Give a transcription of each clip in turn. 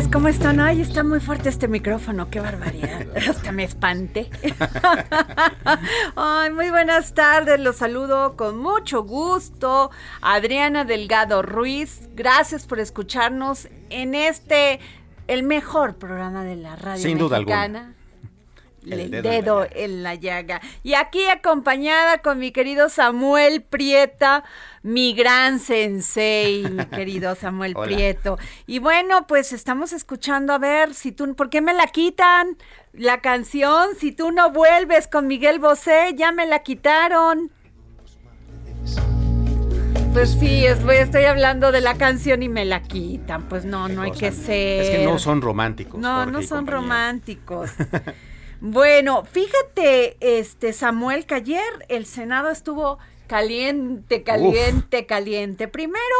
Tardes, ¿cómo están? Ay, está muy fuerte este micrófono, qué barbaridad. Hasta me espanté. Ay, muy buenas tardes, los saludo con mucho gusto. Adriana Delgado Ruiz, gracias por escucharnos en este, el mejor programa de la radio Sin duda mexicana. El El, dedo en la llaga. en la llaga. Y aquí acompañada con mi querido Samuel Prieta, mi gran sensei, mi querido Samuel Hola. Prieto. Y bueno, pues estamos escuchando a ver si tú, ¿por qué me la quitan? La canción, si tú no vuelves con Miguel Bosé, ya me la quitaron. Pues sí, estoy hablando de la canción y me la quitan. Pues no, Qué no hay cosa. que ser. Es que no son románticos. No, Jorge no son compañía. románticos. bueno, fíjate, este Samuel, que ayer el Senado estuvo caliente, caliente, caliente. Primero,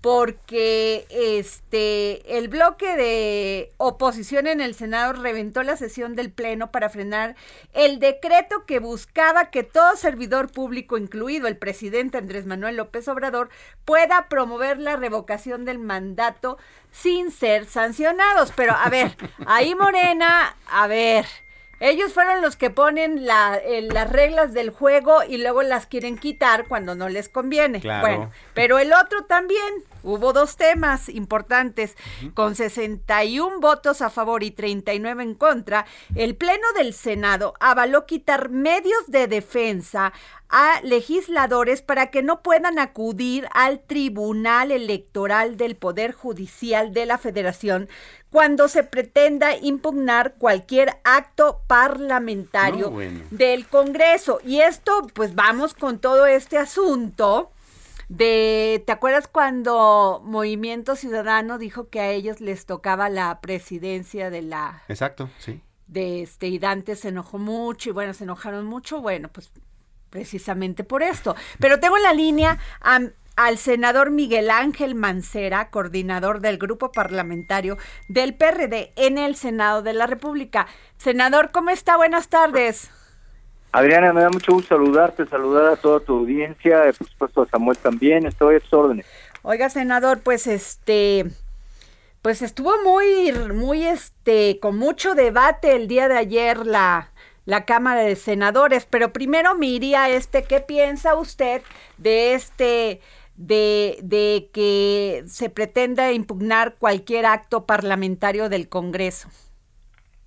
porque este el bloque de oposición en el Senado reventó la sesión del Pleno para frenar el decreto que buscaba que todo servidor público, incluido el presidente Andrés Manuel López Obrador, pueda promover la revocación del mandato sin ser sancionados. Pero a ver, ahí Morena, a ver. Ellos fueron los que ponen la- eh, las reglas del juego y luego las quieren quitar cuando no les conviene. Claro. Bueno, pero el otro también. Hubo dos temas importantes. Con 61 votos a favor y 39 en contra, el Pleno del Senado avaló quitar medios de defensa a legisladores para que no puedan acudir al Tribunal Electoral del Poder Judicial de la Federación cuando se pretenda impugnar cualquier acto parlamentario No, bueno. del Congreso. Y esto, pues vamos con todo este asunto de, ¿te acuerdas cuando Movimiento Ciudadano dijo que a ellos les tocaba la presidencia de la Exacto, sí. de este y Dante se enojó mucho y bueno, se enojaron mucho, bueno, pues precisamente por esto. Pero tengo en la línea a- al senador Miguel Ángel Mancera, coordinador del grupo parlamentario del PRD en el Senado de la República. Senador, ¿cómo está? Buenas tardes. Adriana, me da mucho gusto saludarte, saludar a toda tu audiencia, por supuesto a Samuel también, estoy a tus órdenes. Oiga, senador, pues este, pues estuvo muy, muy, este, con mucho debate el día de ayer la, la Cámara de Senadores, pero primero me iría a este, ¿qué piensa usted de este, de, de que se pretenda impugnar cualquier acto parlamentario del Congreso?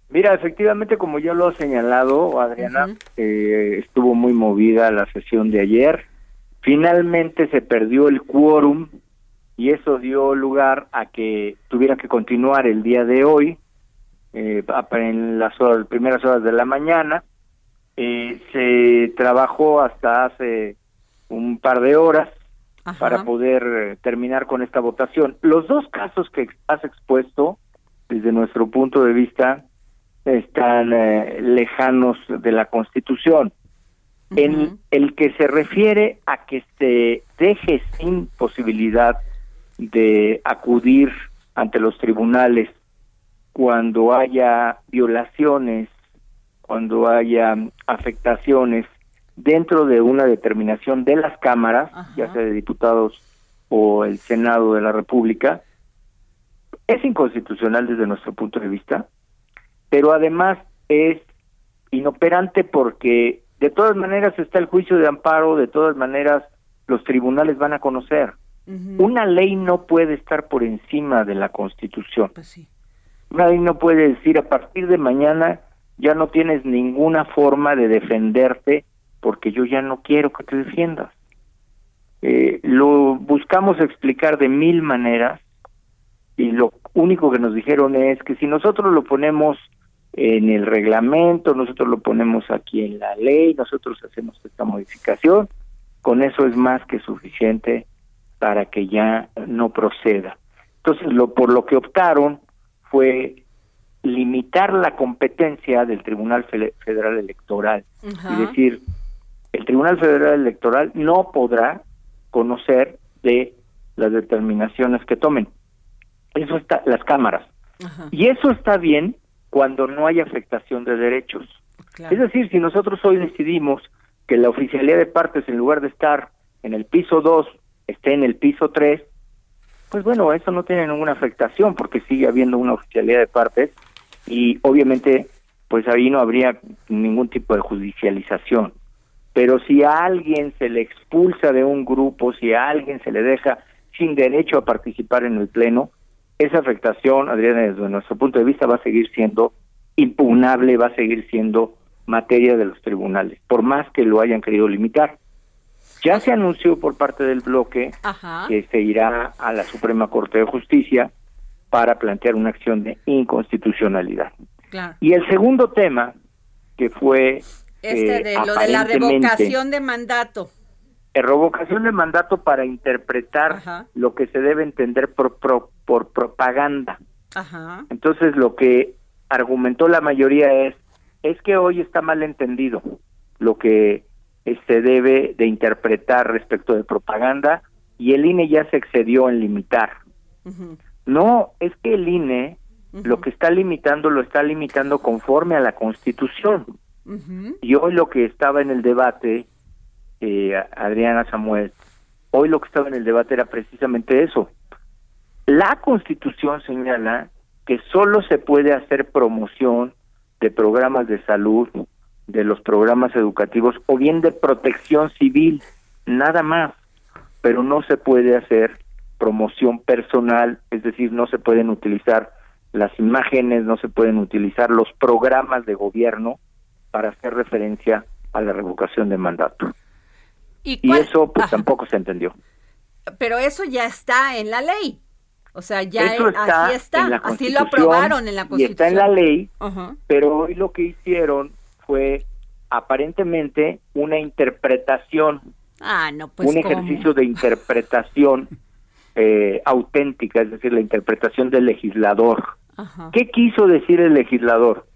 Mira, efectivamente, como ya lo ha señalado, Adriana, eh, estuvo muy movida la sesión de ayer. Finalmente se perdió el quórum y eso dio lugar a que tuviera que continuar el día de hoy eh, en las horas- primeras horas de la mañana. Eh, se trabajó hasta hace un par de horas Ajá. para poder eh, terminar con esta votación. Los dos casos que has expuesto, desde nuestro punto de vista, están eh, lejanos de la Constitución. En el que se refiere a que se deje sin posibilidad de acudir ante los tribunales cuando haya violaciones, cuando haya afectaciones dentro de una determinación de las cámaras, ya sea de diputados o el Senado de la República, es inconstitucional desde nuestro punto de vista, pero además es inoperante porque de todas maneras está el juicio de amparo, de todas maneras los tribunales van a conocer. Una ley no puede estar por encima de la Constitución. Pues sí. Una ley no puede decir a partir de mañana ya no tienes ninguna forma de defenderte porque yo ya no quiero que te defiendas. Eh, lo buscamos explicar de mil maneras y lo único que nos dijeron es que si nosotros lo ponemos en el reglamento, nosotros lo ponemos aquí en la ley, nosotros hacemos esta modificación, con eso es más que suficiente para que ya no proceda. Entonces, lo por lo que optaron fue limitar la competencia del Tribunal Fe- Federal Electoral Ajá. y decir, el Tribunal Federal Electoral no podrá conocer de las determinaciones que tomen. Eso está, las cámaras. Y eso está bien cuando no hay afectación de derechos. Claro. Es decir, si nosotros hoy decidimos que la oficialidad de partes, en lugar de estar en el piso 2, esté en el piso 3, pues bueno, eso no tiene ninguna afectación porque sigue habiendo una oficialidad de partes y obviamente pues ahí no habría ningún tipo de judicialización. Pero si a alguien se le expulsa de un grupo, si a alguien se le deja sin derecho a participar en el pleno, esa afectación, Adriana, desde nuestro punto de vista va a seguir siendo impugnable, va a seguir siendo materia de los tribunales, por más que lo hayan querido limitar. Ya se anunció por parte del bloque Ajá. que se irá a la Suprema Corte de Justicia para plantear una acción de inconstitucionalidad. Claro. Y el segundo tema, que fue Este eh, de lo de la revocación de mandato. eh, revocación de mandato para interpretar Ajá. lo que se debe entender por, pro- por propaganda. Ajá. Entonces lo que argumentó la mayoría es es que hoy está mal entendido lo que se debe de interpretar respecto de propaganda y el INE ya se excedió en limitar. No, es que el INE lo que está limitando lo está limitando conforme a la Constitución. Y hoy lo que estaba en el debate, eh, Adriana Samuel, hoy lo que estaba en el debate era precisamente eso. La Constitución señala que solo se puede hacer promoción de programas de salud, de los programas educativos o bien de protección civil, nada más, pero no se puede hacer promoción personal, es decir, no se pueden utilizar las imágenes, no se pueden utilizar los programas de gobierno para hacer referencia a la revocación de mandato. ¿Y, eso pues tampoco se entendió. Pero eso ya está en la ley. O sea, ya eso es- está así está. en la así lo aprobaron en la Y Constitución. está en la ley, pero hoy lo que hicieron fue aparentemente una interpretación, Ah, no, pues un ¿cómo? ejercicio de interpretación eh, auténtica, es decir, la interpretación del legislador. Ajá. ¿Qué quiso decir el legislador?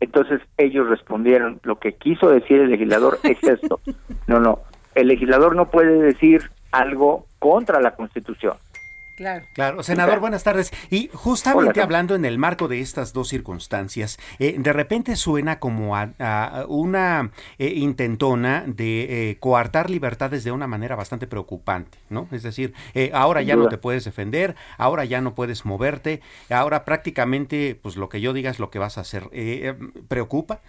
Entonces ellos respondieron, lo que quiso decir el legislador es esto. No, no, el legislador no puede decir algo contra la Constitución. Claro. Claro, senador, buenas tardes. Y justamente Hola, hablando en el marco de estas dos circunstancias, eh, de repente suena como a, a una eh, intentona de eh, coartar libertades de una manera bastante preocupante, ¿no? Es decir, eh, ahora ya no te puedes defender, ahora ya no puedes moverte, ahora prácticamente, pues lo que yo diga es lo que vas a hacer. ¿Preocupa?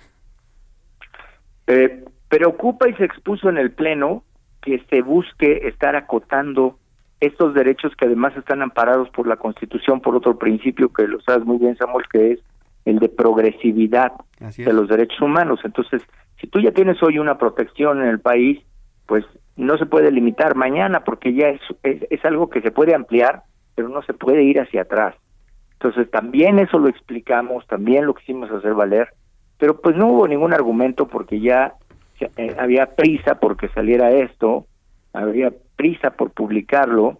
Eh, preocupa y se expuso en el Pleno que se busque estar acotando estos derechos que además están amparados por la Constitución, por otro principio que lo sabes muy bien, Samuel, que es el de progresividad de los derechos humanos. Entonces, si tú ya tienes hoy una protección en el país, pues no se puede limitar mañana porque ya es, es, es algo que se puede ampliar, pero no se puede ir hacia atrás. Entonces también eso lo explicamos, también lo quisimos hacer valer, pero pues no hubo ningún argumento porque ya eh, había prisa porque saliera esto, había prisa por publicarlo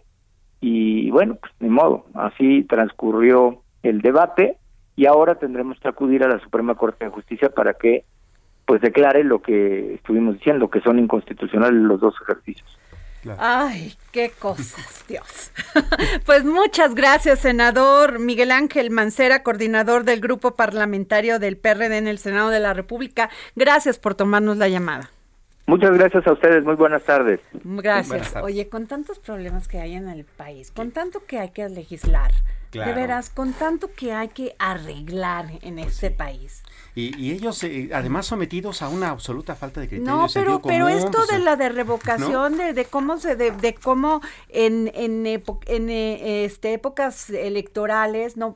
y bueno, pues ni modo, así transcurrió el debate y ahora tendremos que acudir a la Suprema Corte de Justicia para que pues declare lo que estuvimos diciendo, que son inconstitucionales los dos ejercicios. Ay, qué cosas, Dios. pues muchas gracias, senador Miguel Ángel Mancera, coordinador del grupo parlamentario del PRD en el Senado de la República. Gracias por tomarnos la llamada. Muchas gracias a ustedes, muy buenas tardes. Gracias. Oye, con tantos problemas que hay en el país, con tanto que hay que legislar, de veras, con tanto que hay que arreglar en pues este país. Y, ellos, eh, además, sometidos a una absoluta falta de criterio. No, pero, pero esto de la de revocación, de, cómo se, de, cómo en, en, en eh, este, épocas electorales, no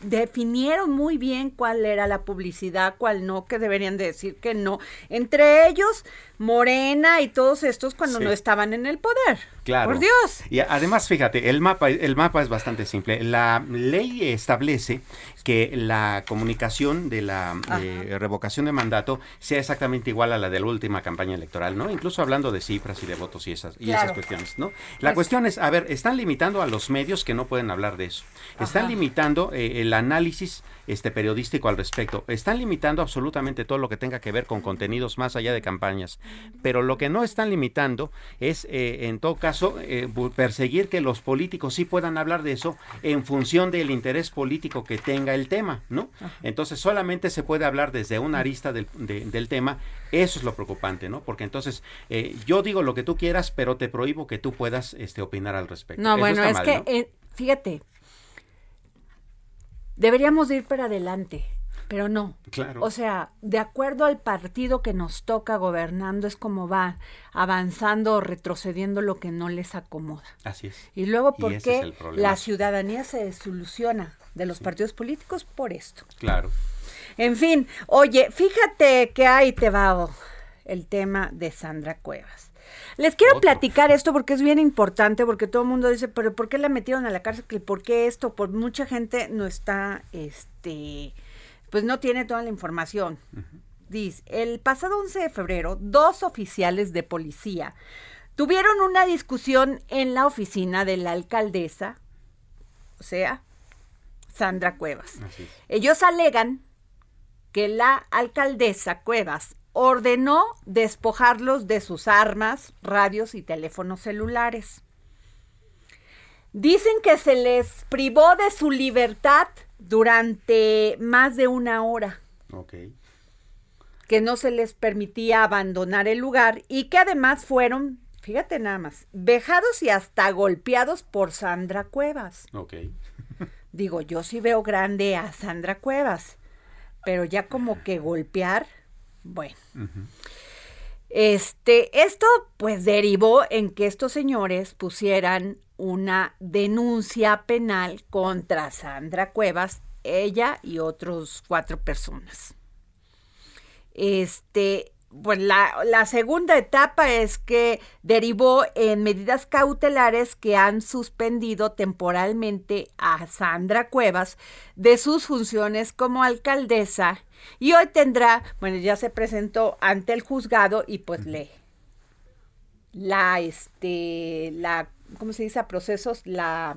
definieron muy bien cuál era la publicidad, cuál no, que deberían decir que no. Entre ellos, Morena y todos estos cuando no estaban en el poder. Claro. Por Dios. Y además, fíjate, el mapa, el mapa es bastante simple. La ley establece que la comunicación de la eh, revocación de mandato sea exactamente igual a la de la última campaña electoral, ¿no? Incluso hablando de cifras y de votos y esas, y esas cuestiones, ¿no? La pues cuestión es, a ver, están limitando a los medios que no pueden hablar de eso. Están limitando eh, el análisis este periodístico al respecto. Están limitando absolutamente todo lo que tenga que ver con contenidos más allá de campañas, pero lo que no están limitando es, eh, en todo caso, eh, perseguir que los políticos sí puedan hablar de eso en función del interés político que tenga el tema, ¿no? Entonces solamente se puede hablar desde una arista del, del tema. Eso es lo preocupante, ¿no? Porque entonces eh, yo digo lo que tú quieras, pero te prohíbo que tú puedas este, opinar al respecto. No, bueno, es que, fíjate, deberíamos ir para adelante, pero no. Claro. O sea, de acuerdo al partido que nos toca gobernando es como va avanzando o retrocediendo lo que no les acomoda. Así es. Y luego, ¿por qué la ciudadanía se desilusiona de los partidos políticos? Por esto. Claro. En fin, oye, fíjate que ahí te va el tema de Sandra Cuevas. Les quiero platicar esto porque es bien importante, porque todo el mundo dice, pero ¿por qué la metieron a la cárcel? ¿Por qué esto? Por mucha gente no está, este, pues no tiene toda la información. Dice, el pasado 11 de febrero, dos oficiales de policía tuvieron una discusión en la oficina de la alcaldesa, o sea, Sandra Cuevas. Ellos alegan que la alcaldesa Cuevas ordenó despojarlos de sus armas, radios y teléfonos celulares. Dicen que se les privó de su libertad durante más de una hora. Que no se les permitía abandonar el lugar y que además fueron, fíjate nada más, vejados y hasta golpeados por Sandra Cuevas. Digo, yo sí veo grande a Sandra Cuevas, pero ya como que golpear, bueno. Este, esto pues derivó en que estos señores pusieran una denuncia penal contra Sandra Cuevas, ella y otros cuatro personas. Este, pues la, segunda etapa es que derivó en medidas cautelares que han suspendido temporalmente a Sandra Cuevas de sus funciones como alcaldesa y hoy tendrá, bueno, ya se presentó ante el juzgado y pues le, la, este, la, ¿cómo se dice? A procesos, la,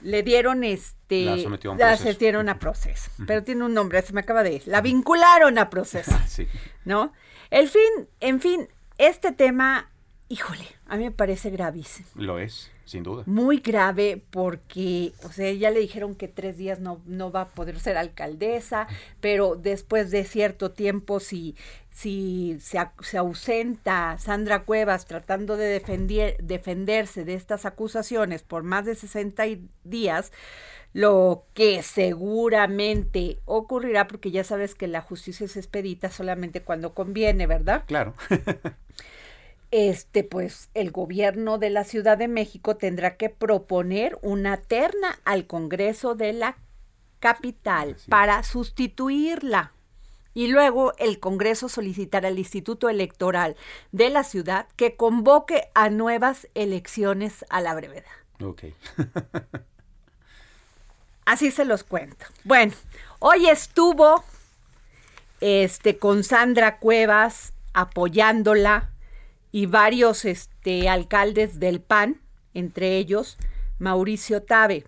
le dieron este, la sometió a, la sometieron a proceso, pero tiene un nombre, se me acaba de ir, la vincularon a proceso, sí. ¿no? El fin, en fin, este tema, híjole, a mí me parece gravísimo. Lo es. Sin duda. Muy grave porque, o sea, ya le dijeron que tres días no, no va a poder ser alcaldesa, pero después de cierto tiempo, si, si se, se ausenta Sandra Cuevas tratando de defender, defenderse de estas acusaciones por más de 60 días, lo que seguramente ocurrirá, porque ya sabes que la justicia es expedita solamente cuando conviene, ¿verdad? Claro. este, pues el gobierno de la Ciudad de México tendrá que proponer una terna al Congreso de la capital para sustituirla. y luego el Congreso solicitará al Instituto Electoral de la ciudad que convoque a nuevas elecciones a la brevedad. Ok. Así se los cuento. Bueno, hoy estuvo este con Sandra Cuevas apoyándola y varios este alcaldes del PAN, entre ellos Mauricio Tabe,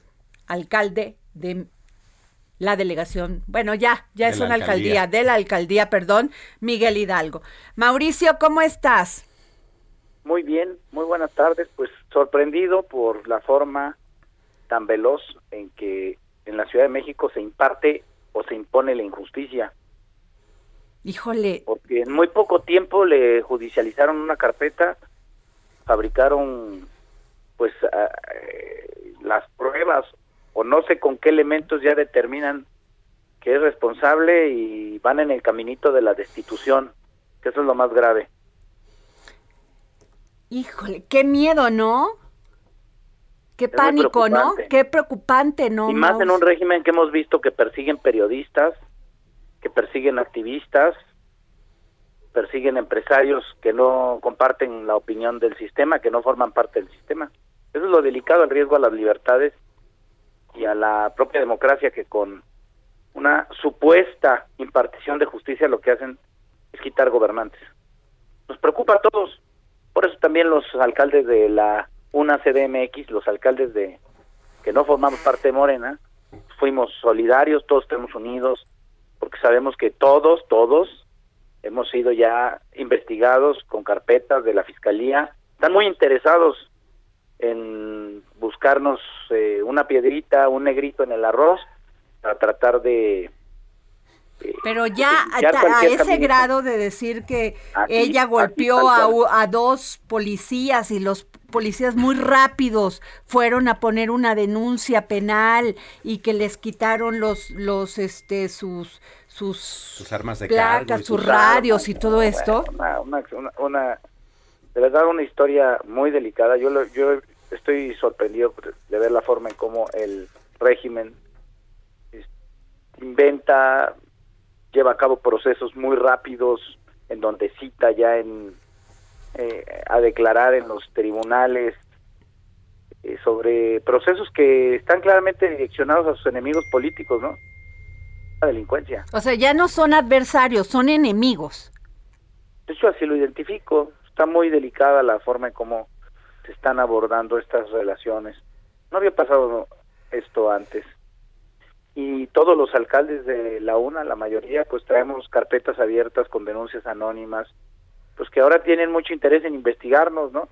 alcalde de la delegación, bueno, ya, ya De es una alcaldía. alcaldía. de la alcaldía, perdón, Miguel Hidalgo. Mauricio, ¿cómo estás? Muy bien, muy buenas tardes. Pues sorprendido por la forma tan veloz en que en la Ciudad de México se imparte o se impone la injusticia, Híjole, porque en muy poco tiempo le judicializaron una carpeta, fabricaron pues ah, eh, las pruebas o no sé con qué elementos ya determinan que es responsable y van en el caminito de la destitución, que eso es lo más grave. híjole, qué miedo, ¿no? Qué pánico, ¿no? Qué preocupante, ¿no? y más en un régimen que hemos visto que persiguen periodistas, que persiguen activistas, persiguen empresarios que no comparten la opinión del sistema, que no forman parte del sistema. Eso es lo delicado, el riesgo a las libertades y a la propia democracia que con una supuesta impartición de justicia lo que hacen es quitar gobernantes. Nos preocupa a todos. Por eso también los alcaldes de la UNA CDMX, los alcaldes de que no formamos parte de Morena, fuimos solidarios, todos estamos unidos, porque sabemos que todos, todos hemos sido ya investigados con carpetas de la Fiscalía, están muy interesados en buscarnos eh, una piedrita, un negrito en el arroz, para tratar de... eh, Pero ya a, ese caminito. grado de decir que ella golpeó tal a, a dos policías y los policías muy rápidos fueron a poner una denuncia penal y que les quitaron los los este sus sus, Sus armas de cargo placas, y sus sus radios y todo esto. Una, una, una- una- de verdad una historia muy delicada. Yo lo- yo estoy sorprendido de ver la forma en cómo el régimen inventa, lleva a cabo procesos muy rápidos, en donde cita ya en eh, a declarar en los tribunales eh, sobre procesos que están claramente direccionados a sus enemigos políticos, ¿no? La delincuencia. O sea, ya no son adversarios, son enemigos. De hecho, así lo identifico. Está muy delicada la forma en cómo se están abordando estas relaciones. No había pasado esto antes. Y todos los alcaldes de la UNA, la mayoría, pues traemos carpetas abiertas con denuncias anónimas, pues que ahora tienen mucho interés en investigarnos, ¿no?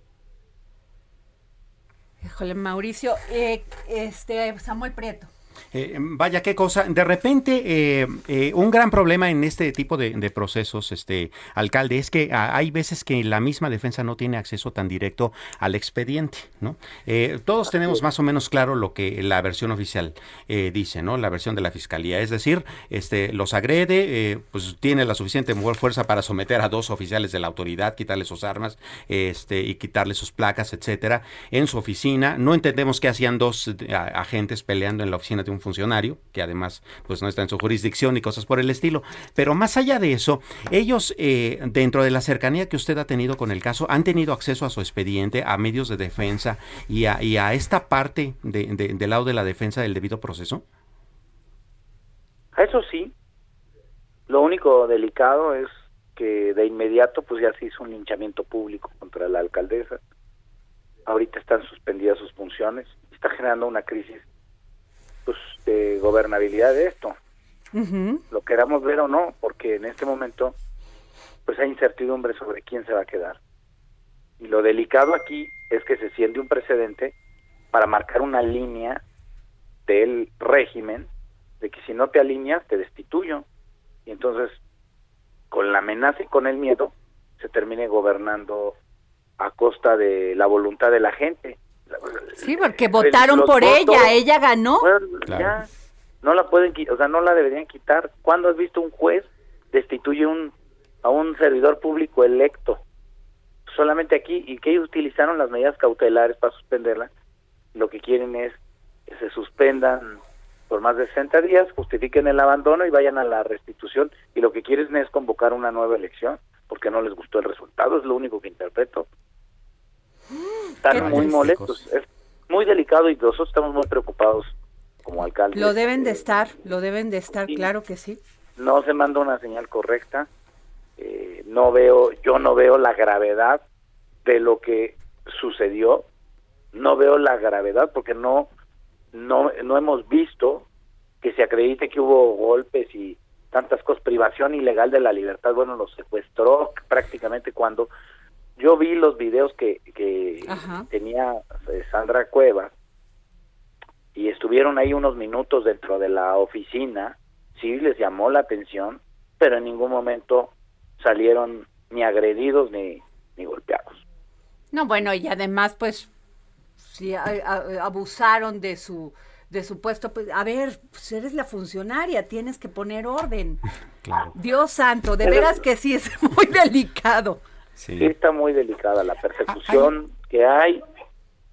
Híjole, Mauricio, eh, este Samuel Prieto. Eh, vaya, qué cosa. De repente, eh, eh, un gran problema en este tipo de, de procesos, este alcalde, es que ah, hay veces que la misma defensa no tiene acceso tan directo al expediente, ¿no? Eh, todos tenemos más o menos claro lo que la versión oficial eh, dice, ¿no? La versión de la fiscalía, es decir, este los agrede, eh, pues tiene la suficiente fuerza para someter a dos oficiales de la autoridad, quitarle sus armas, este y quitarle sus placas, etcétera, en su oficina. No entendemos qué hacían dos agentes peleando en la oficina un funcionario, que además pues no está en su jurisdicción y cosas por el estilo. Pero más allá de eso, ellos, eh, dentro de la cercanía que usted ha tenido con el caso, han tenido acceso a su expediente, a medios de defensa y a, y a esta parte de- de- del lado de la defensa del debido proceso. Eso sí, lo único delicado es que de inmediato pues ya se hizo un linchamiento público contra la alcaldesa. Ahorita están suspendidas sus funciones. Está generando una crisis pues de gobernabilidad de esto. Lo queramos ver o no, porque en este momento pues hay incertidumbre sobre quién se va a quedar. Y lo delicado aquí es que se siente un precedente para marcar una línea del régimen de que si no te alineas te destituyo. Y entonces con la amenaza y con el miedo se termine gobernando a costa de la voluntad de la gente. Sí, porque El- votaron por votos- ella, ella ganó. Bueno, Claro. ya no la pueden, o sea, no la deberían quitar. ¿Cuándo has visto un juez destituye un a un servidor público electo? Solamente aquí y que ellos utilizaron las medidas cautelares para suspenderla. Lo que quieren es que se suspendan por más de 60 días, justifiquen el abandono y vayan a la restitución y lo que quieren es convocar una nueva elección porque no les gustó el resultado, es lo único que interpreto. Están muy molestos, es muy delicado y nosotros estamos muy preocupados como alcaldes. Lo deben de Eh, estar, lo deben de estar, sí. claro que sí. no se manda una señal correcta. eh, no veo, yo no veo la gravedad de lo que sucedió. No veo la gravedad porque no, no, no hemos visto que se acredite que hubo golpes y tantas cosas, privación ilegal de la libertad. Bueno, los secuestró prácticamente cuando yo vi los videos que, que tenía eh, Sandra Cuevas y estuvieron ahí unos minutos dentro de la oficina, sí les llamó la atención, pero en ningún momento salieron ni agredidos ni, ni golpeados. No, bueno, y además, pues, si a- a- abusaron de su de su puesto, pues, a ver, pues eres la funcionaria, tienes que poner orden. Claro. Dios santo, de Pero- veras que sí es muy delicado. Sí Sí. está muy delicada la persecución que hay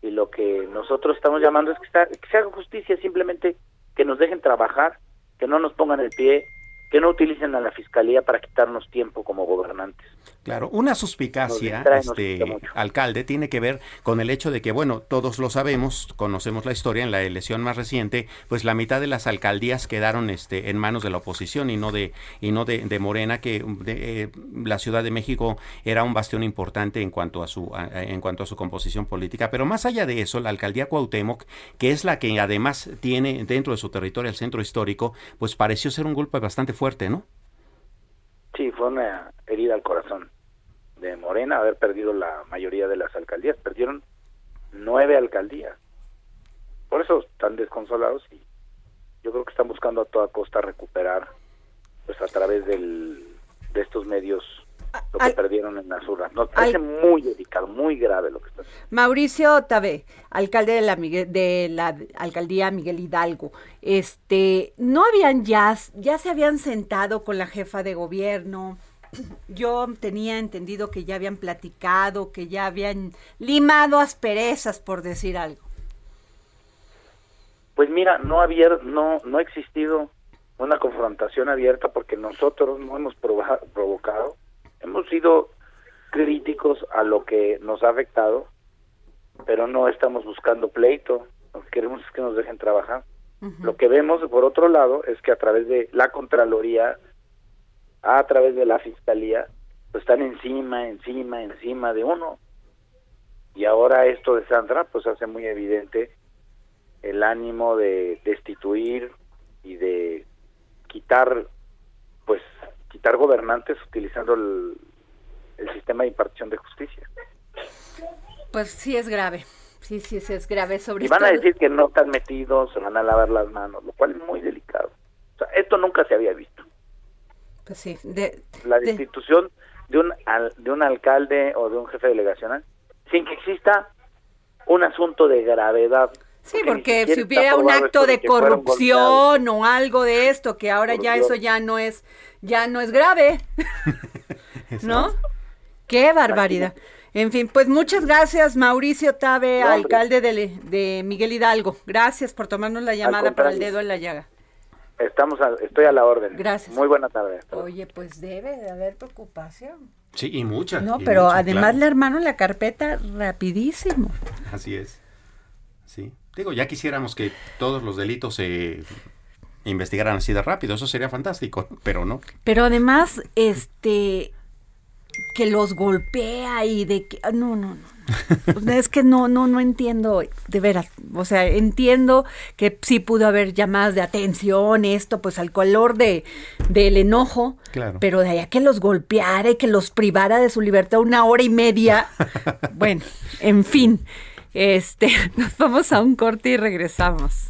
y lo que nosotros estamos llamando es que, está- que se haga justicia, simplemente que nos dejen trabajar, que no nos pongan el pie, que no utilicen a la fiscalía para quitarnos tiempo como gobernantes. Claro, una suspicacia, este, alcalde, tiene que ver con el hecho de que, bueno, todos lo sabemos, conocemos la historia, en la elección más reciente, pues la mitad de las alcaldías quedaron este, en manos de la oposición y no de, y no de, de Morena, que de, eh, la Ciudad de México era un bastión importante en cuanto, a su, a- en cuanto a su composición política. Pero más allá de eso, la alcaldía Cuauhtémoc, que es la que además tiene dentro de su territorio el centro histórico, pues pareció ser un golpe bastante fuerte, ¿no? Sí, fue una herida al corazón de Morena haber perdido la mayoría de las alcaldías. Perdieron nueve alcaldías. Por eso están desconsolados y yo creo que están buscando a toda costa recuperar, pues a través del, de estos medios, lo que Al- perdieron en las urnas. Nos parece al- muy delicado, muy grave lo que está haciendo. Mauricio Tabé, alcalde de la, de la alcaldía Miguel Hidalgo, este, no habían ya, ya se habían sentado con la jefa de gobierno. Yo tenía entendido que ya habían platicado, que ya habían limado asperezas, por decir algo. Pues mira, no había, no, no ha existido una confrontación abierta porque nosotros no hemos provoca- provocado, hemos sido críticos a lo que nos ha afectado, pero no estamos buscando pleito, lo que queremos es que nos dejen trabajar. Lo que vemos, por otro lado, es que a través de la Contraloría, a través de la Fiscalía, pues están encima, encima, encima de uno. Y ahora esto de Sandra, pues hace muy evidente el ánimo de destituir y de quitar pues quitar gobernantes utilizando el, el sistema de impartición de justicia. Pues sí es grave, sí, sí, sí es grave sobre y van a decir que no están metidos se van a lavar las manos lo cual es muy delicado. O sea, esto nunca se había visto Pues sí, de- la de- destitución de un al- de un alcalde o de un jefe delegacional sin que exista un asunto de gravedad Sí, porque si hubiera un acto de corrupción o algo de esto, que ahora ya eso ya no es, ya no es grave, ¿no? Qué barbaridad. En fin, pues muchas gracias Mauricio Tabe, No, alcalde de, de Miguel Hidalgo. Gracias por tomarnos la llamada para el dedo en la llaga. Estamos a- estoy a la orden Gracias. muy buena tarde. Oye, pues debe de haber preocupación. Sí, y mucha. No, y pero mucha, además claro. le armaron la carpeta rapidísimo. Así es. Sí. Digo, ya quisiéramos que todos los delitos se investigaran así de rápido, eso sería fantástico, pero no. Pero además, este, que los golpea y de que, no, no, no. Sea, es que no, no, no entiendo, de veras. O sea, entiendo que sí pudo haber llamadas de atención, esto, pues al color de, del enojo. Claro. Pero de allá que los golpeara y que los privara de su libertad una hora y media. bueno, en fin. Este, nos vamos a un corte y regresamos.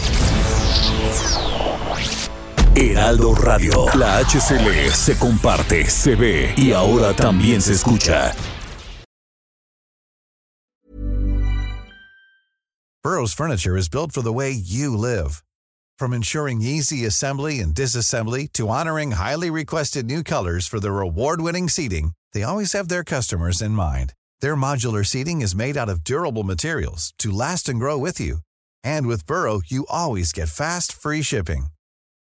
Heraldo Radio. La HCL se comparte, se ve y ahora también se escucha. Burrow's furniture is built for the way you live. From ensuring easy assembly and disassembly to honoring highly requested new colors for their award-winning seating, they always have their customers in mind. Their modular seating is made out of durable materials to last and grow with you. And with Burrow, you always get fast, free shipping.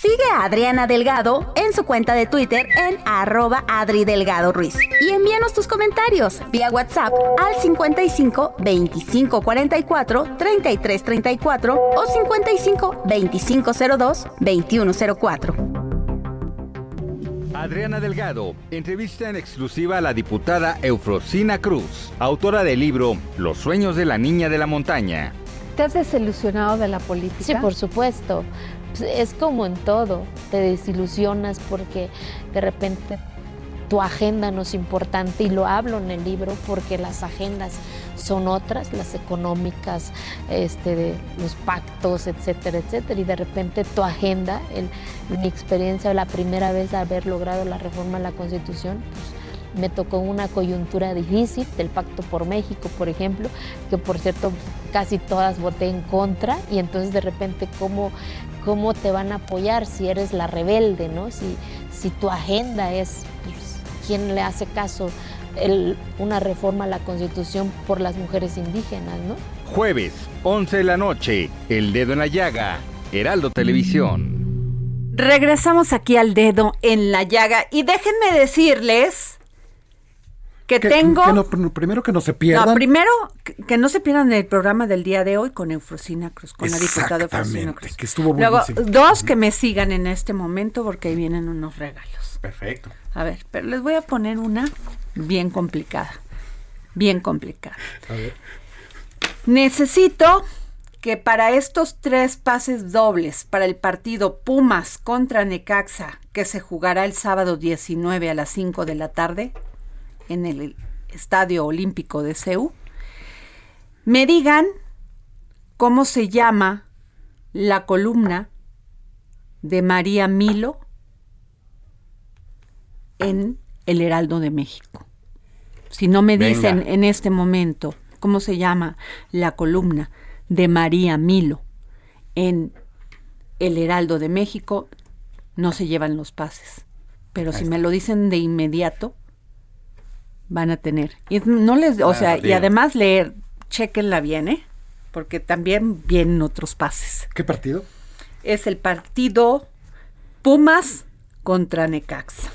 Sigue a Adriana Delgado en su cuenta de Twitter en arroba Adri Delgado Ruiz. Y envíanos tus comentarios vía WhatsApp al 55 25 44 33 34 o 55 25 02 21 04. Adriana Delgado entrevista en exclusiva a la diputada Eufrosina Cruz, autora del libro Los sueños de la niña de la montaña. ¿Te has desilusionado de la política? Sí, por supuesto. Pues, Es como en todo, te desilusionas porque de repente tu agenda no es importante y lo hablo en el libro porque las agendas son otras, las económicas, este, los pactos, etcétera, etcétera. Y de repente tu agenda, el- mi experiencia, la primera vez de haber logrado la reforma a la Constitución, pues, me tocó una coyuntura difícil del Pacto por México, por ejemplo, que por cierto casi todas voté en contra y entonces de repente cómo, cómo te van a apoyar si eres la rebelde, ¿no? Si, si tu agenda es pues, quién le hace caso el- una reforma a la Constitución por las mujeres indígenas, ¿no? Jueves, 11 de la noche, El Dedo en la Llaga, Heraldo Televisión. Regresamos aquí al dedo en la llaga y déjenme decirles que, Que- tengo... que no- pr- primero que no se pierdan. No, primero, que, que no se pierdan el programa del día de hoy con Eufrosina Cruz, con la diputada Eufrosina Cruz. que estuvo Luego, dos que me sigan en este momento porque ahí vienen unos regalos. Perfecto. A ver, pero les voy a poner una bien complicada. Bien complicada. A ver. Necesito que para estos tres pases dobles para el partido Pumas contra Necaxa, que se jugará el sábado 19 a las 5 de la tarde en el Estadio Olímpico de CEU, me digan cómo se llama la columna de María Milo en El Heraldo de México. Si no me Venga. dicen en este momento cómo se llama la columna de María Milo en El Heraldo de México, no se llevan los pases. Pero si me lo dicen de inmediato, van a tener. Y no les, o Ah, sea, y además leer, chequenla bien, ¿eh? Porque también vienen otros pases. ¿Qué partido? Es el partido Pumas contra Necaxa,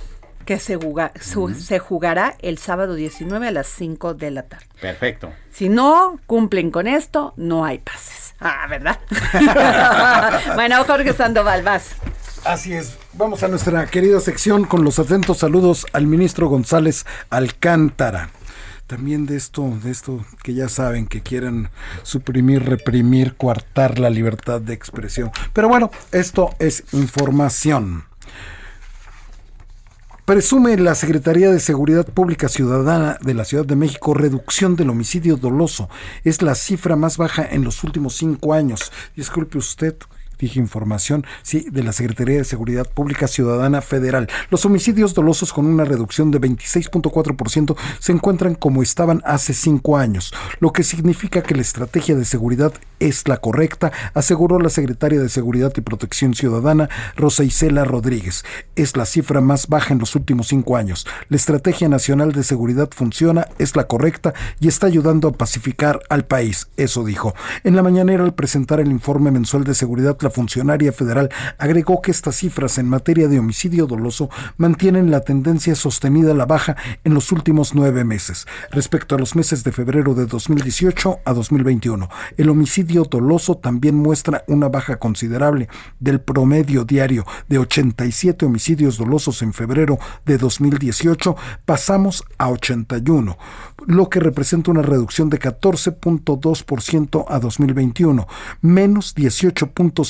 que se, juga- su- se jugará el sábado 19 a las 5 de la tarde. Perfecto. Si no cumplen con esto, no hay pases. Ah, ¿verdad? bueno, Jorge Sandoval, vas. Así es. Vamos a nuestra querida sección con los atentos saludos al ministro González Alcántara. También de esto, de esto que ya saben que quieren suprimir, reprimir, coartar la libertad de expresión. Pero bueno, esto es información. Presume la Secretaría de Seguridad Pública Ciudadana de la Ciudad de México reducción del homicidio doloso. Es la cifra más baja en los últimos cinco años. Disculpe usted, dije información, sí, de la Secretaría de Seguridad Pública Ciudadana Federal. Los homicidios dolosos con una reducción de 26.4% se encuentran como estaban hace cinco años, lo que significa que la estrategia de seguridad es la correcta, aseguró la secretaria de Seguridad y Protección Ciudadana, Rosa Isela Rodríguez. Es la cifra más baja en los últimos cinco años. La Estrategia Nacional de Seguridad funciona, es la correcta y está ayudando a pacificar al país, eso dijo. En la mañanera, al presentar el informe mensual de seguridad, la funcionaria federal agregó que estas cifras en materia de homicidio doloso mantienen la tendencia sostenida a la baja en los últimos nueve meses. Respecto a los meses de febrero de 2018 a 2021, el homicidio doloso también muestra una baja considerable del promedio diario de 87 homicidios dolosos en febrero de 2018, pasamos a 81, lo que representa una reducción de 14.2% a 2021, menos 18.5%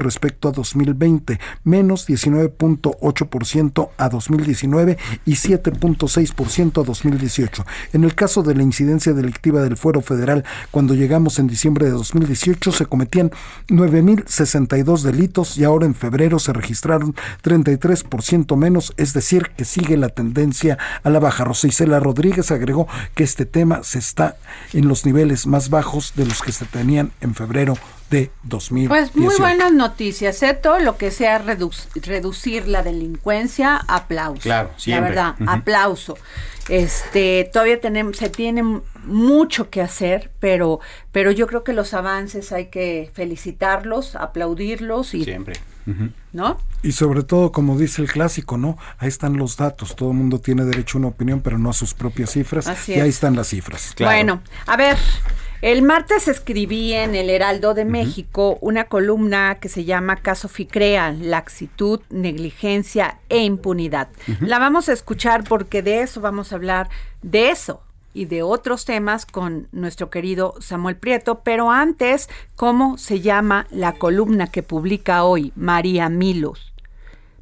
respecto a 2020, menos 19.8% a 2019 y 7.6% a 2018. En el caso de la incidencia delictiva del fuero federal, cuando llegamos en diciembre de 2018 se cometían 9.062 delitos y ahora en febrero se registraron 33% menos, es decir, que sigue la tendencia a la baja. Rosa Isela Rodríguez agregó que este tema se está en los niveles más bajos de los que se tenían en febrero de 2018. Pues muy buenas noticias, ¿eh? Todo lo que sea reduc- reducir la delincuencia, aplauso. Claro, siempre. La verdad, aplauso. Este, todavía tenemos, se tiene mucho que hacer, pero, pero yo creo que los avances hay que felicitarlos, aplaudirlos y, Siempre. ¿no? Y sobre todo, como dice el clásico, ¿no? Ahí están los datos. Todo el mundo tiene derecho a una opinión, pero no a sus propias cifras. Así y ahí es. están las cifras. Bueno, a ver, el martes escribí en el Heraldo de México una columna que se llama Caso Ficrea, laxitud, negligencia e impunidad. La vamos a escuchar porque de eso vamos a hablar, de eso y de otros temas con nuestro querido Samuel Prieto, pero antes, ¿cómo se llama la columna que publica hoy María Milos?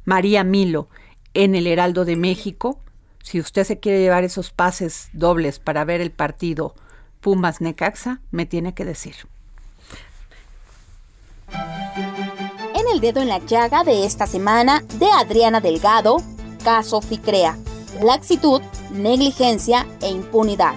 María Milo en el Heraldo de México. Si usted se quiere llevar esos pases dobles para ver el partido Pumas Necaxa, me tiene que decir. En el dedo en la llaga de esta semana de Adriana Delgado, caso FICREA, laxitud, negligencia e impunidad.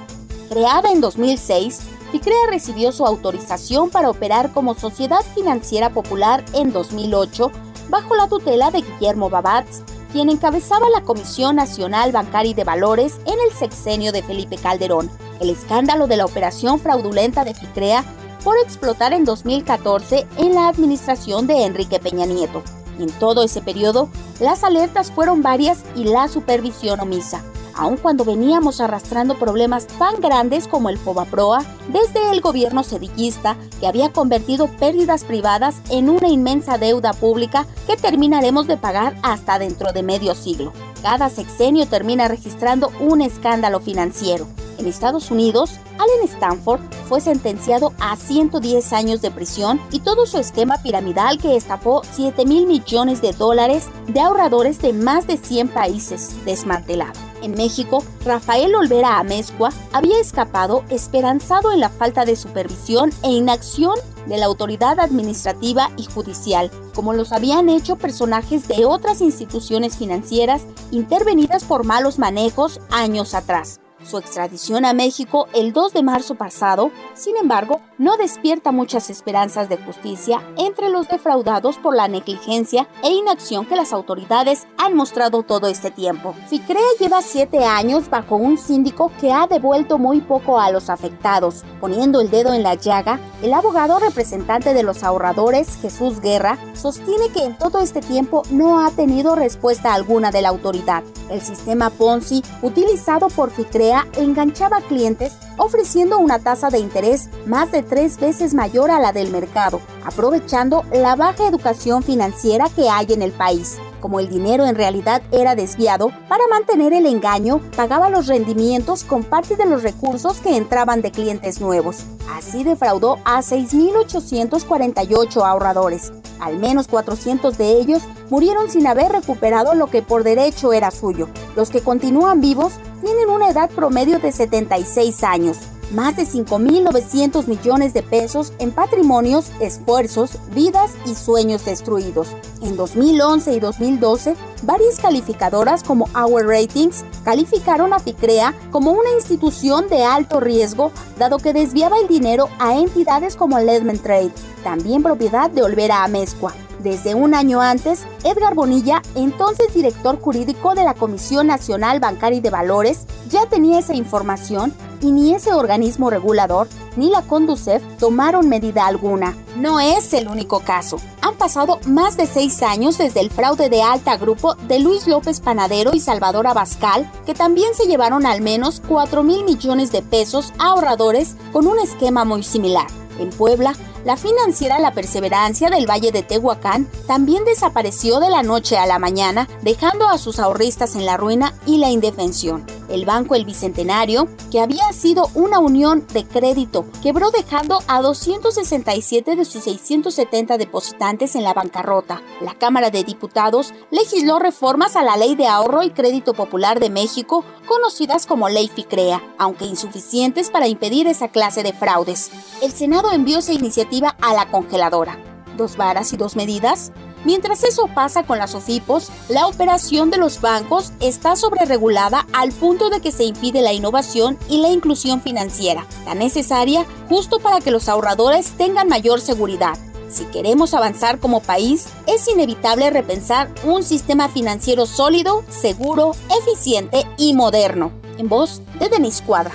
Creada en 2006, FICREA recibió su autorización para operar como sociedad financiera popular en 2008 bajo la tutela de Guillermo Babatz, quien encabezaba la Comisión Nacional Bancaria y de Valores en el sexenio de Felipe Calderón. El escándalo de la operación fraudulenta de FICREA por explotar en 2014 en la administración de Enrique Peña Nieto. En todo ese periodo, las alertas fueron varias y la supervisión omisa, aun cuando veníamos arrastrando problemas tan grandes como el Fobaproa desde el gobierno sedillista que había convertido pérdidas privadas en una inmensa deuda pública que terminaremos de pagar hasta dentro de medio siglo. Cada sexenio termina registrando un escándalo financiero. En Estados Unidos, Allen Stanford fue sentenciado a 110 años de prisión y todo su esquema piramidal que estafó 7 mil millones de dólares de ahorradores de más de 100 países desmantelado. En México, Rafael Olvera Amezcua había escapado esperanzado en la falta de supervisión e inacción de la autoridad administrativa y judicial, como los habían hecho personajes de otras instituciones financieras intervenidas por malos manejos años atrás. Su extradición a México el 2 de marzo pasado, sin embargo, no despierta muchas esperanzas de justicia entre los defraudados por la negligencia e inacción que las autoridades han mostrado todo este tiempo. Ficrea lleva siete años bajo un síndico que ha devuelto muy poco a los afectados. Poniendo el dedo en la llaga, el abogado representante de los ahorradores, Jesús Guerra, sostiene que en todo este tiempo no ha tenido respuesta alguna de la autoridad. El sistema Ponzi, utilizado por Ficrea, enganchaba clientes ofreciendo una tasa de interés más de tres veces mayor a la del mercado, aprovechando la baja educación financiera que hay en el país. Como el dinero en realidad era desviado, para mantener el engaño pagaba los rendimientos con parte de los recursos que entraban de clientes nuevos. Así defraudó a 6.848 ahorradores. Al menos 400 de ellos murieron sin haber recuperado lo que por derecho era suyo. Los que continúan vivos tienen una edad promedio de 76 años. más de 5.900 millones de pesos en patrimonios, esfuerzos, vidas y sueños destruidos. En 2011 y 2012, varias calificadoras como Our Ratings calificaron a FICREA como una institución de alto riesgo, dado que desviaba el dinero a entidades como Ledman Trade, también propiedad de Olvera Amezcua. Desde un año antes, Edgar Bonilla, entonces director jurídico de la Comisión Nacional Bancaria y de Valores, ya tenía esa información y ni ese organismo regulador ni la Conducef tomaron medida alguna. No es el único caso. Han pasado más de seis años desde el fraude de alta grupo de Luis López Panadero y Salvador Abascal, que también se llevaron al menos 4 mil millones de pesos a ahorradores con un esquema muy similar. En Puebla, la financiera La Perseverancia del Valle de Tehuacán también desapareció de la noche a la mañana, dejando a sus ahorristas en la ruina y la indefensión. El Banco El Bicentenario, que había sido una unión de crédito, quebró dejando a 267 de sus 670 depositantes en la bancarrota. La Cámara de Diputados legisló reformas a la Ley de Ahorro y Crédito Popular de México, conocidas como Ley FICREA, aunque insuficientes para impedir esa clase de fraudes. El Senado envió esa iniciativa a la congeladora. Dos varas y dos medidas. Mientras eso pasa con las OFIPOS, la operación de los bancos está sobreregulada al punto de que se impide la innovación y la inclusión financiera, tan necesaria justo para que los ahorradores tengan mayor seguridad. Si queremos avanzar como país, es inevitable repensar un sistema financiero sólido, seguro, eficiente y moderno. En voz de Denis Cuadra.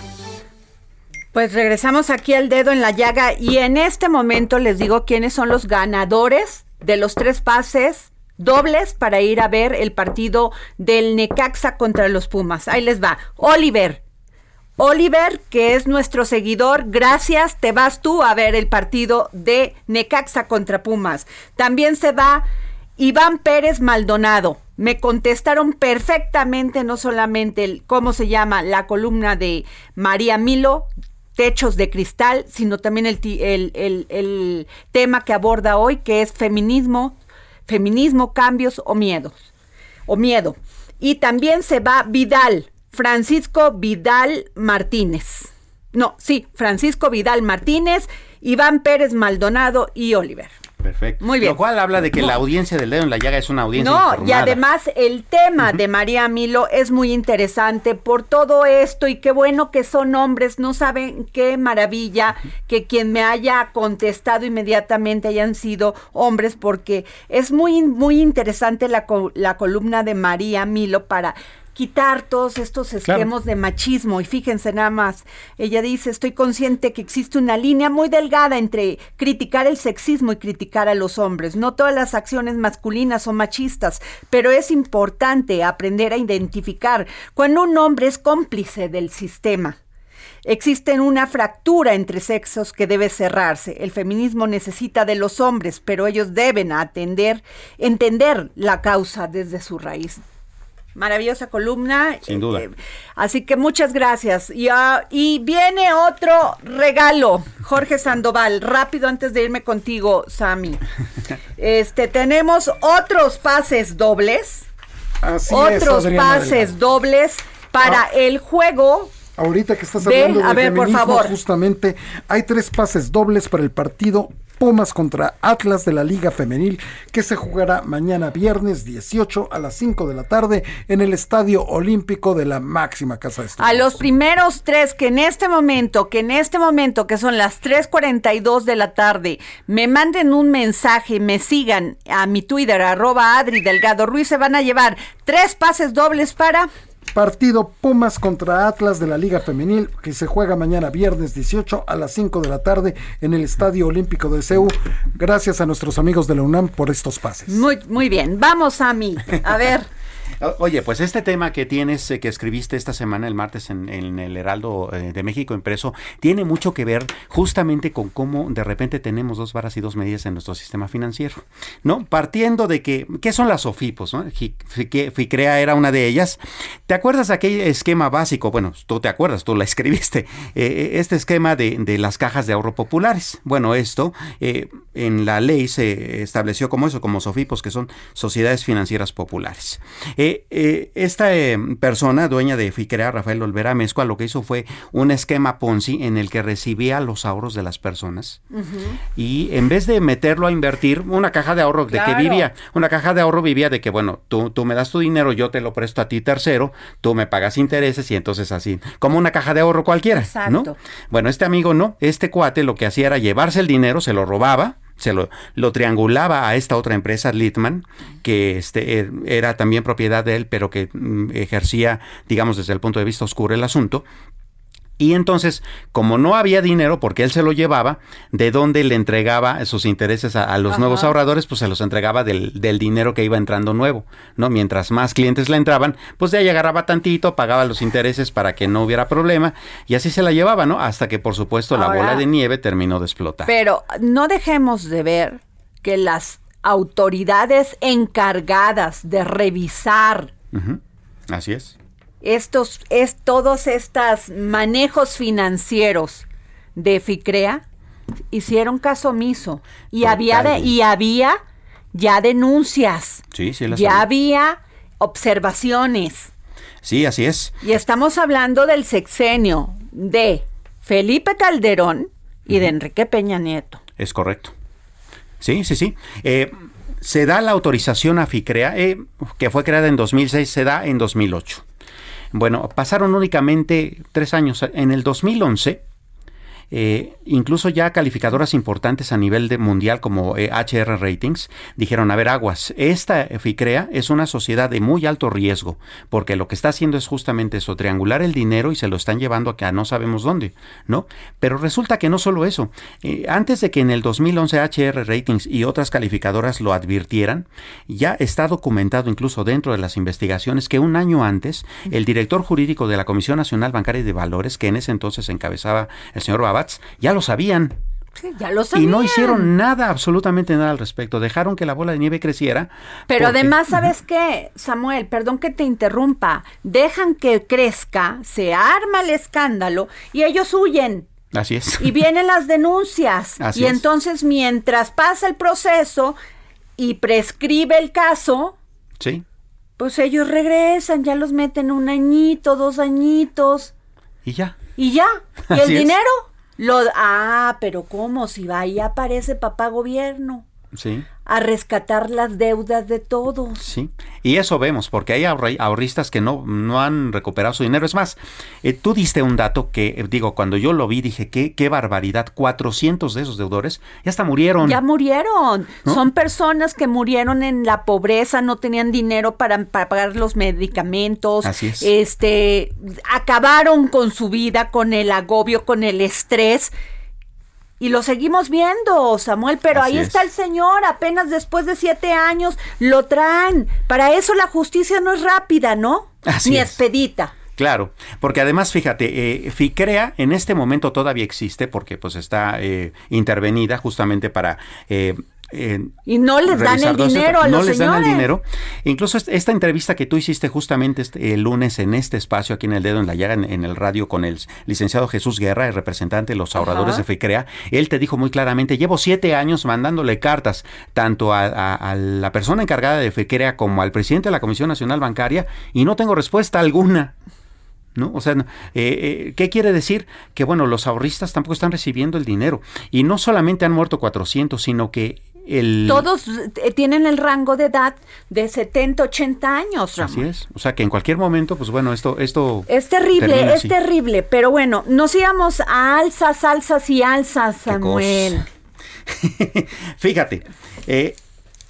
Pues regresamos aquí al dedo en la llaga y en este momento les digo quiénes son los ganadores de los tres pases dobles para ir a ver el partido del Necaxa contra los Pumas. Ahí les va. Oliver. Oliver, que es nuestro seguidor, gracias, te vas tú a ver el partido de Necaxa contra Pumas. También se va Iván Pérez Maldonado. Me contestaron perfectamente, no solamente el, cómo se llama la columna de María Milo, techos de cristal, sino también el, el, tema que aborda hoy, que es feminismo, feminismo, cambios o miedos, o miedo. Y también se va Vidal, Francisco Vidal Martínez. No, sí, Francisco Vidal Martínez, Iván Pérez Maldonado y Oliver. Perfecto. Muy bien. Lo cual habla de que la audiencia del dedo en la llaga es una audiencia No, informada. y además el tema de María Milo es muy interesante por todo esto y qué bueno que son hombres, no saben qué maravilla que quien me haya contestado inmediatamente hayan sido hombres porque es muy muy interesante la, la columna de María Milo para quitar todos estos esquemas de machismo y fíjense nada más, ella dice, estoy consciente que existe una línea muy delgada entre criticar el sexismo y criticar a los hombres. No todas las acciones masculinas son machistas, pero es importante aprender a identificar cuando un hombre es cómplice del sistema. Existe una fractura entre sexos que debe cerrarse. El feminismo necesita de los hombres, pero ellos deben atender, entender la causa desde su raíz. Maravillosa columna. Sin duda. Eh, así que muchas gracias. Y, ah, y viene otro regalo, Jorge Sandoval. Rápido antes de irme contigo, Sami. Este, tenemos otros pases dobles. Así es, otros pases dobles para Ah. el juego. Ahorita que estás hablando de a ver, por favor. justamente hay tres pases dobles para el partido Pumas contra Atlas de la Liga Femenil que se jugará mañana viernes 18 a las 5 de la tarde en el Estadio Olímpico de la máxima casa de estudios. A los primeros tres que en este momento, que en este momento, que son las 3.42 de la tarde, me manden un mensaje, me sigan a mi Twitter, arroba Adri Delgado Ruiz, se van a llevar tres pases dobles para... Partido Pumas contra Atlas de la Liga Femenil que se juega mañana viernes 18 a las 5 de la tarde en el Estadio Olímpico de CEU. Gracias a nuestros amigos de la UNAM por estos pases. Muy, muy bien, vamos a mí. A ver. Oye, pues este tema que tienes, eh, que escribiste esta semana, el martes, en, el Heraldo eh, de México impreso, tiene mucho que ver justamente con cómo de repente tenemos dos varas y dos medidas en nuestro sistema financiero, ¿no? Partiendo de que, ¿qué son las OFIPOS? ¿no? Fi- Fi- FICREA era una de ellas. ¿Te acuerdas de aquel esquema básico? Bueno, tú te acuerdas, tú la escribiste, eh, este esquema de, las cajas de ahorro populares. Bueno, esto en la ley se estableció como eso, como SOFIPOS, que son sociedades financieras populares. Eh, esta eh, persona, dueña de Ficrea, Rafael Olvera Mezcua, lo que hizo fue un esquema Ponzi en el que recibía los ahorros de las personas y en vez de meterlo a invertir, una caja de ahorro de que vivía, una caja de ahorro vivía de que, bueno, tú, tú me das tu dinero, yo te lo presto a ti tercero, tú me pagas intereses y entonces así, como una caja de ahorro cualquiera, ¿no? Exacto. Bueno, este amigo no, este cuate lo que hacía era llevarse el dinero, se lo robaba, se lo, lo triangulaba a esta otra empresa, Litman, que este, er- era también propiedad de él, pero que mm, ejercía, digamos, desde el punto de vista oscuro el asunto. Y entonces, como no había dinero, porque él se lo llevaba, de dónde le entregaba sus intereses a, a los Ajá. nuevos ahorradores, pues se los entregaba del, del dinero que iba entrando nuevo, ¿no? Mientras más clientes le entraban, pues de ahí agarraba tantito, pagaba los intereses para que no hubiera problema, y así se la llevaba, ¿no? Hasta que, por supuesto, la bola de nieve terminó de explotar. Pero no dejemos de ver que las autoridades encargadas de revisar. Así es. Estos es todos estos manejos financieros de Ficrea hicieron caso omiso y había de- y había ya denuncias, Sí, sí, las ya había. había observaciones Sí, así es. y estamos hablando del sexenio de Felipe Calderón y de Enrique Peña Nieto. Es correcto. Sí, sí, sí. Eh, se da la autorización a FICREA, eh, que fue creada en 2006, se da en 2008. Bueno, pasaron únicamente tres años. En el 2011, eh, incluso ya calificadoras importantes a nivel de mundial como eh, HR Ratings dijeron, a ver, aguas, esta FICREA es una sociedad de muy alto riesgo, porque lo que está haciendo es justamente eso, triangular el dinero y se lo están llevando a no sabemos dónde, ¿no? Pero resulta que no solo eso, eh, antes de que en el 2011 HR Ratings y otras calificadoras lo advirtieran, ya está documentado incluso dentro de las investigaciones que un año antes el director jurídico de la Comisión Nacional Bancaria y de Valores, que en ese entonces encabezaba el señor Ya lo sabían. Sí, ya lo Y sabían. no hicieron nada, absolutamente nada al respecto. Dejaron que la bola de nieve creciera. Pero porque- además, ¿sabes qué, Samuel? Perdón que te interrumpa. Dejan que crezca, se arma el escándalo y ellos huyen. Así es. Y vienen las denuncias. Así y es. entonces, mientras pasa el proceso y prescribe el caso, Sí. pues ellos regresan, ya los meten un añito, dos añitos Y ya. y ya. ¿Y Así el es. Lo, ah, pero ¿cómo? Si va ahí aparece papá gobierno Sí. A rescatar las deudas de todos. Sí, y eso vemos, porque hay ahorri- ahorristas que no, no han recuperado su dinero. Es más, eh, tú diste un dato que, eh, digo, cuando yo lo vi, dije, qué, qué barbaridad, 400 de esos deudores ya hasta murieron. Ya murieron. ¿No? Son personas que murieron en la pobreza, no tenían dinero para, para pagar los medicamentos. Así es. Este, acabaron con su vida, con el agobio, con el estrés. Y lo seguimos viendo, Samuel, pero Así ahí es. está el señor, apenas después de siete años, lo traen. Para eso la justicia no es rápida, ¿no? Así Ni es. expedita. Claro, porque además, fíjate, eh, FICREA en este momento todavía existe porque pues está eh, intervenida justamente para... eh, eh, Y no les dan el esto. dinero a no los les dan el dinero. Incluso est- esta entrevista que tú hiciste justamente este, el lunes en este espacio, aquí en el dedo en la llaga, en, en el radio, con el licenciado Jesús Guerra, el representante de los ahorradores de FICREA, él te dijo muy claramente, llevo siete años mandándole cartas tanto a, a- a la persona encargada de FICREA como al presidente de la Comisión Nacional Bancaria y no tengo respuesta alguna. ¿No? O sea, no, eh, eh, ¿qué quiere decir? Que bueno, los ahorristas tampoco están recibiendo el dinero. Y no solamente han muerto 400, sino que el... Todos eh, tienen el rango de edad de 70, 80 años, Ramón. Así es. O sea, que en cualquier momento, pues bueno, esto... esto Es terrible, es así. terrible, pero bueno, nos íbamos a alzas, alzas y alzas, Samuel. Fíjate, eh,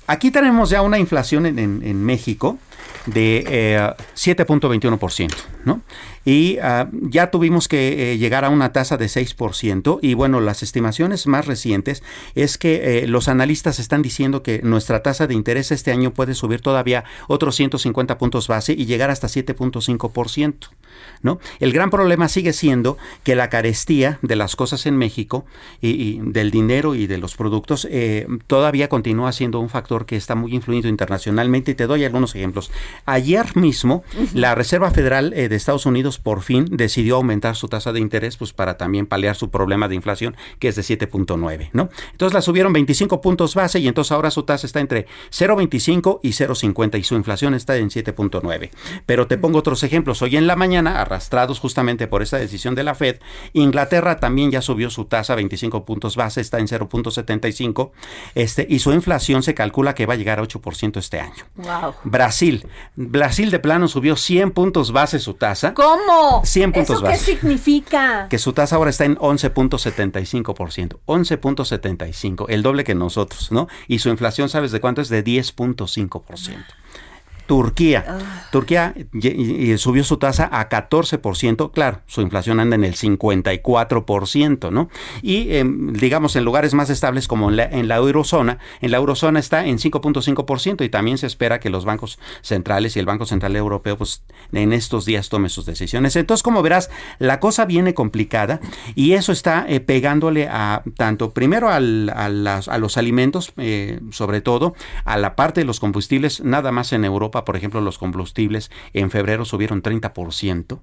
aquí tenemos ya una inflación en, en- en México de eh, 7.21%, ¿no? Y ah, ya tuvimos que eh, llegar a una tasa de 6%, y bueno, las estimaciones más recientes es que eh, los analistas están diciendo que nuestra tasa de interés este año puede subir todavía otros 150 puntos base y llegar hasta 7.5%, ¿no? El gran problema sigue siendo que la carestía de las cosas en México y, y del dinero y de los productos eh, todavía continúa siendo un factor que está muy influido internacionalmente y te doy algunos ejemplos. Ayer mismo, la Reserva Federal de Estados Unidos por fin decidió aumentar su tasa de interés, pues para también paliar su problema de inflación, que es de 7.9, ¿no? Entonces la subieron 25 puntos base y entonces ahora su tasa está entre 0.25 y 0.50 y su inflación está en 7.9. Pero te pongo otros ejemplos. Hoy en la mañana, arrastrados justamente por esta decisión de la Fed, Inglaterra también ya subió su tasa 25 puntos base, está en 0.75, este, y su inflación se calcula que va a llegar a 8% este año. Wow. Brasil, Brasil de plano subió 100 puntos base su tasa. ¿Cómo? 100 puntos ¿Eso qué base. significa? Que su tasa ahora está en 11.75%. 11.75, el doble que nosotros, ¿no? Y su inflación, ¿sabes de cuánto es? De 10.5%. Turquía. Turquía y- y subió su tasa a 14%. Claro, su inflación anda en el 54%, ¿no? Y em, digamos en lugares más estables como en la, en la eurozona, en la eurozona está en 5.5% y también se espera que los bancos centrales y el Banco Central Europeo pues en estos días tome sus decisiones. Entonces, como verás, la cosa viene complicada y eso está eh, pegándole a tanto primero al- a, las- a los alimentos, eh, sobre todo a la parte de los combustibles, nada más en Europa, por ejemplo, los combustibles en febrero subieron 30%.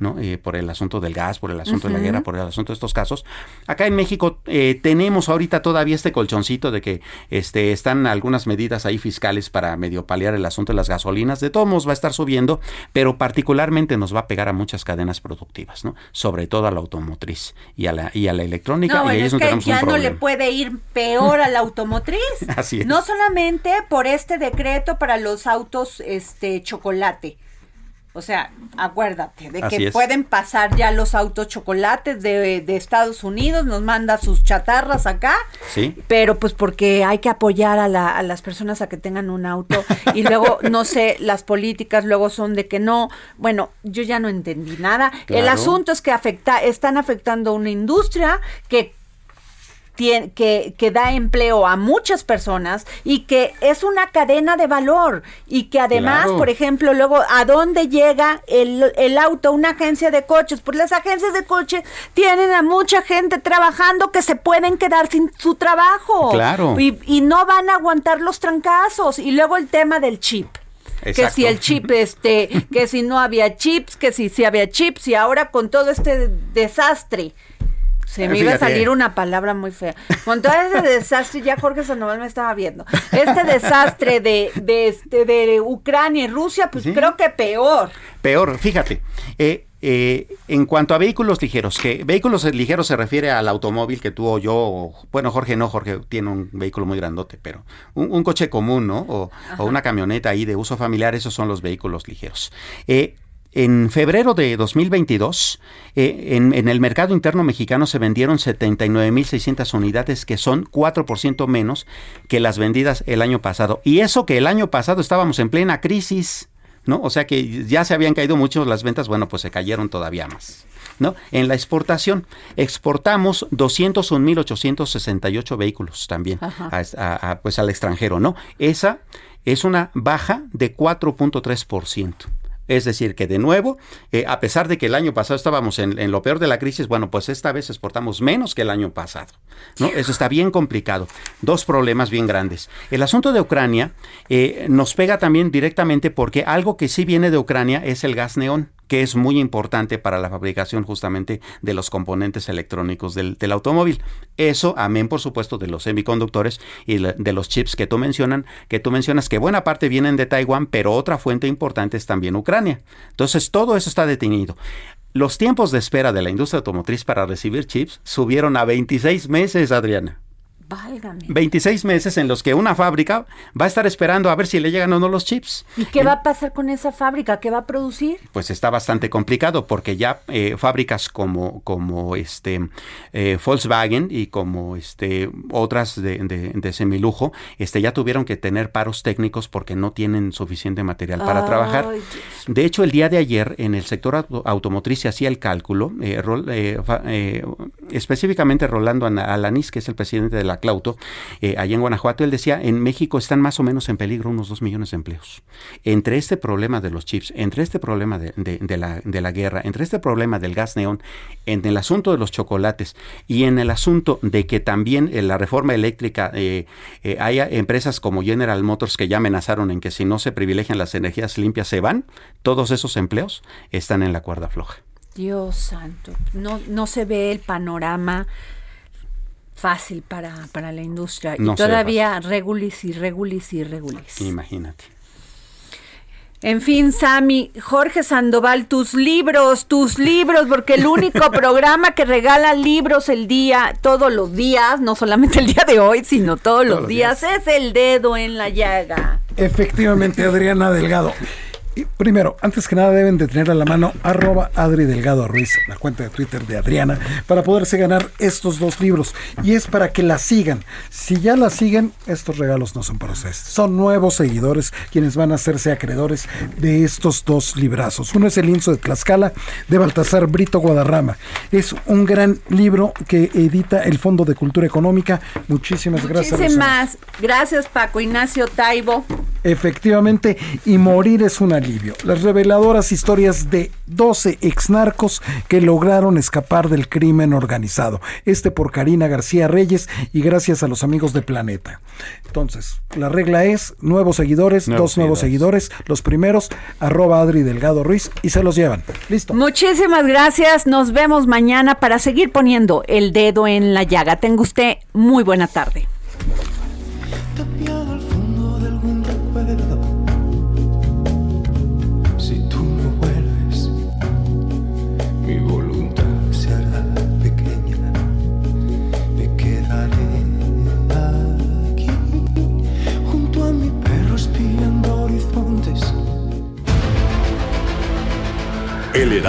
¿No? Eh, por el asunto del gas, por el asunto de la guerra, por el asunto de estos casos. Acá en México eh, tenemos ahorita todavía este colchoncito de que este, están algunas medidas ahí fiscales para medio paliar el asunto de las gasolinas. De todos modos va a estar subiendo, pero particularmente nos va a pegar a muchas cadenas productivas, ¿no? Sobre todo a la automotriz y a la, y a la electrónica. No, y bueno, es que ya no le puede ir peor a la automotriz. Así es. No solamente por este decreto para los autos este chocolate. O sea, acuérdate de Así que es. pueden pasar ya los autos chocolates de, de Estados Unidos, nos manda sus chatarras acá, Sí. pero pues porque hay que apoyar a, la- a las personas a que tengan un auto y luego, no sé, las políticas luego son de que no, bueno, yo ya no entendí nada. El asunto es que afecta, están afectando una industria que que, que da empleo a muchas personas y que es una cadena de valor y que además, Claro. por ejemplo, luego, ¿a dónde llega el, el auto? Una agencia de coches. Pues las agencias de coches tienen a mucha gente trabajando que se pueden quedar sin su trabajo. Claro. Y, y no van a aguantar los trancazos. Y luego el tema del chip. Que Exacto. si el chip, este, que si no había chips, que si sí había chips, y ahora con todo este desastre. Se me iba a salir una palabra muy fea. Con todo ese desastre, ya Jorge Sandoval me estaba viendo. Este desastre de, de, este, de Ucrania y Rusia, pues creo que peor. Peor, fíjate. eh, eh, en cuanto a vehículos ligeros, que vehículos ligeros se refiere al automóvil que tú o yo, o- bueno, Jorge no, Jorge tiene un vehículo muy grandote, pero un, un coche común, ¿no? O, o una camioneta ahí de uso familiar, esos son los vehículos ligeros. Eh, en febrero de 2022, eh, en, en el mercado interno mexicano se vendieron 79.600 unidades, que son 4% menos que las vendidas el año pasado. Y eso que el año pasado estábamos en plena crisis. ¿no? O sea que ya se habían caído mucho las ventas, bueno, pues se cayeron todavía más. ¿no? En la exportación, exportamos 201.868 vehículos también a- a- a, pues al extranjero, ¿no? Esa es una baja de 4.3%. Es decir, que de nuevo, eh, a pesar de que el año pasado estábamos en, en lo peor de la crisis, bueno, pues esta vez exportamos menos que el año pasado. ¿no? Eso está bien complicado. Dos problemas bien grandes. El asunto de Ucrania eh, nos pega también directamente porque algo que sí viene de Ucrania es el gas neón que es muy importante para la fabricación justamente de los componentes electrónicos del, del automóvil. Eso, amén por supuesto de los semiconductores y de los chips que tú mencionan, que tú mencionas que buena parte vienen de Taiwán, pero otra fuente importante es también Ucrania. Entonces todo eso está detenido. Los tiempos de espera de la industria automotriz para recibir chips subieron a 26 meses, Adriana. Válgame. 26 meses en los que una fábrica va a estar esperando a ver si le llegan o no los chips. ¿Y qué va a pasar con esa fábrica? ¿Qué va a producir? pues está bastante complicado porque ya eh, fábricas como como este eh, Volkswagen y como este otras de, de, de semilujo este ya tuvieron que tener paros técnicos porque no tienen suficiente material para Ay, trabajar Dios. de hecho el día de ayer en el sector auto- automotriz se hacía el cálculo eh, Rol- eh, fa- eh, específicamente Rolando Alanís que es el presidente de la Clauto, eh, allá en Guanajuato, él decía, en México están más o menos en peligro unos dos millones de empleos. Entre este problema de los chips, entre este problema de, de- la, de la guerra, entre este problema del gas neón, en el asunto de los chocolates y en el asunto de que también en la reforma eléctrica eh, eh, haya empresas como General Motors que ya amenazaron en que si no se privilegian las energías limpias se van, todos esos empleos están en la cuerda floja. Dios santo, no, no se ve el panorama fácil para, para la industria. No y todavía regulis y regulis y regulis. Imagínate. En fin, Sami, Jorge Sandoval, tus libros, tus libros, porque el único programa que regala libros el día, todos los días, no solamente el día de hoy, sino todos, los los días, es el dedo en la llaga. Efectivamente, Adriana Delgado. Y primero, antes que nada deben de tener a la mano arroba Adri Delgado Ruiz, la cuenta de Twitter de Adriana, para poderse ganar estos dos libros. Y es para que la sigan. Si ya la siguen, estos regalos no son para ustedes. Son nuevos seguidores quienes van a hacerse acreedores de estos dos librazos. Uno es El Inso de Tlaxcala, de Baltasar Brito Guadarrama. Es un gran libro que edita el Fondo de Cultura Económica. Muchísimas gracias. Rosana. Muchísimas gracias, Paco Ignacio Taibo. Efectivamente, y morir es un alivio. Las reveladoras historias de 12 exnarcos que lograron escapar del crimen organizado. Este por Karina García Reyes y gracias a los amigos de Planeta. Entonces, la regla es nuevos seguidores, Nuevos dos nuevos seguidores, los primeros, arroba Adri Delgado Ruiz y se los llevan. Listo. Muchísimas gracias. Nos vemos mañana para seguir poniendo el dedo en la llaga. Tenga usted muy buena tarde.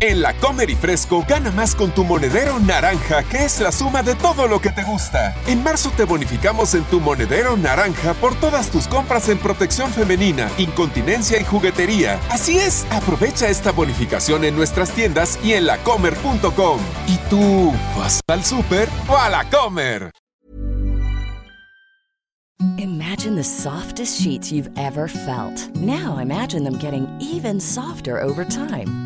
En la Comer y Fresco gana más con tu monedero naranja, que es la suma de todo lo que te gusta. En marzo te bonificamos en tu monedero naranja por todas tus compras en protección femenina, incontinencia y juguetería. Así es, aprovecha esta bonificación en nuestras tiendas y en lacomer.com. ¿Y tú vas al súper o a la Comer? Imagine the softest sheets you've ever felt. Now imagine them getting even softer over time.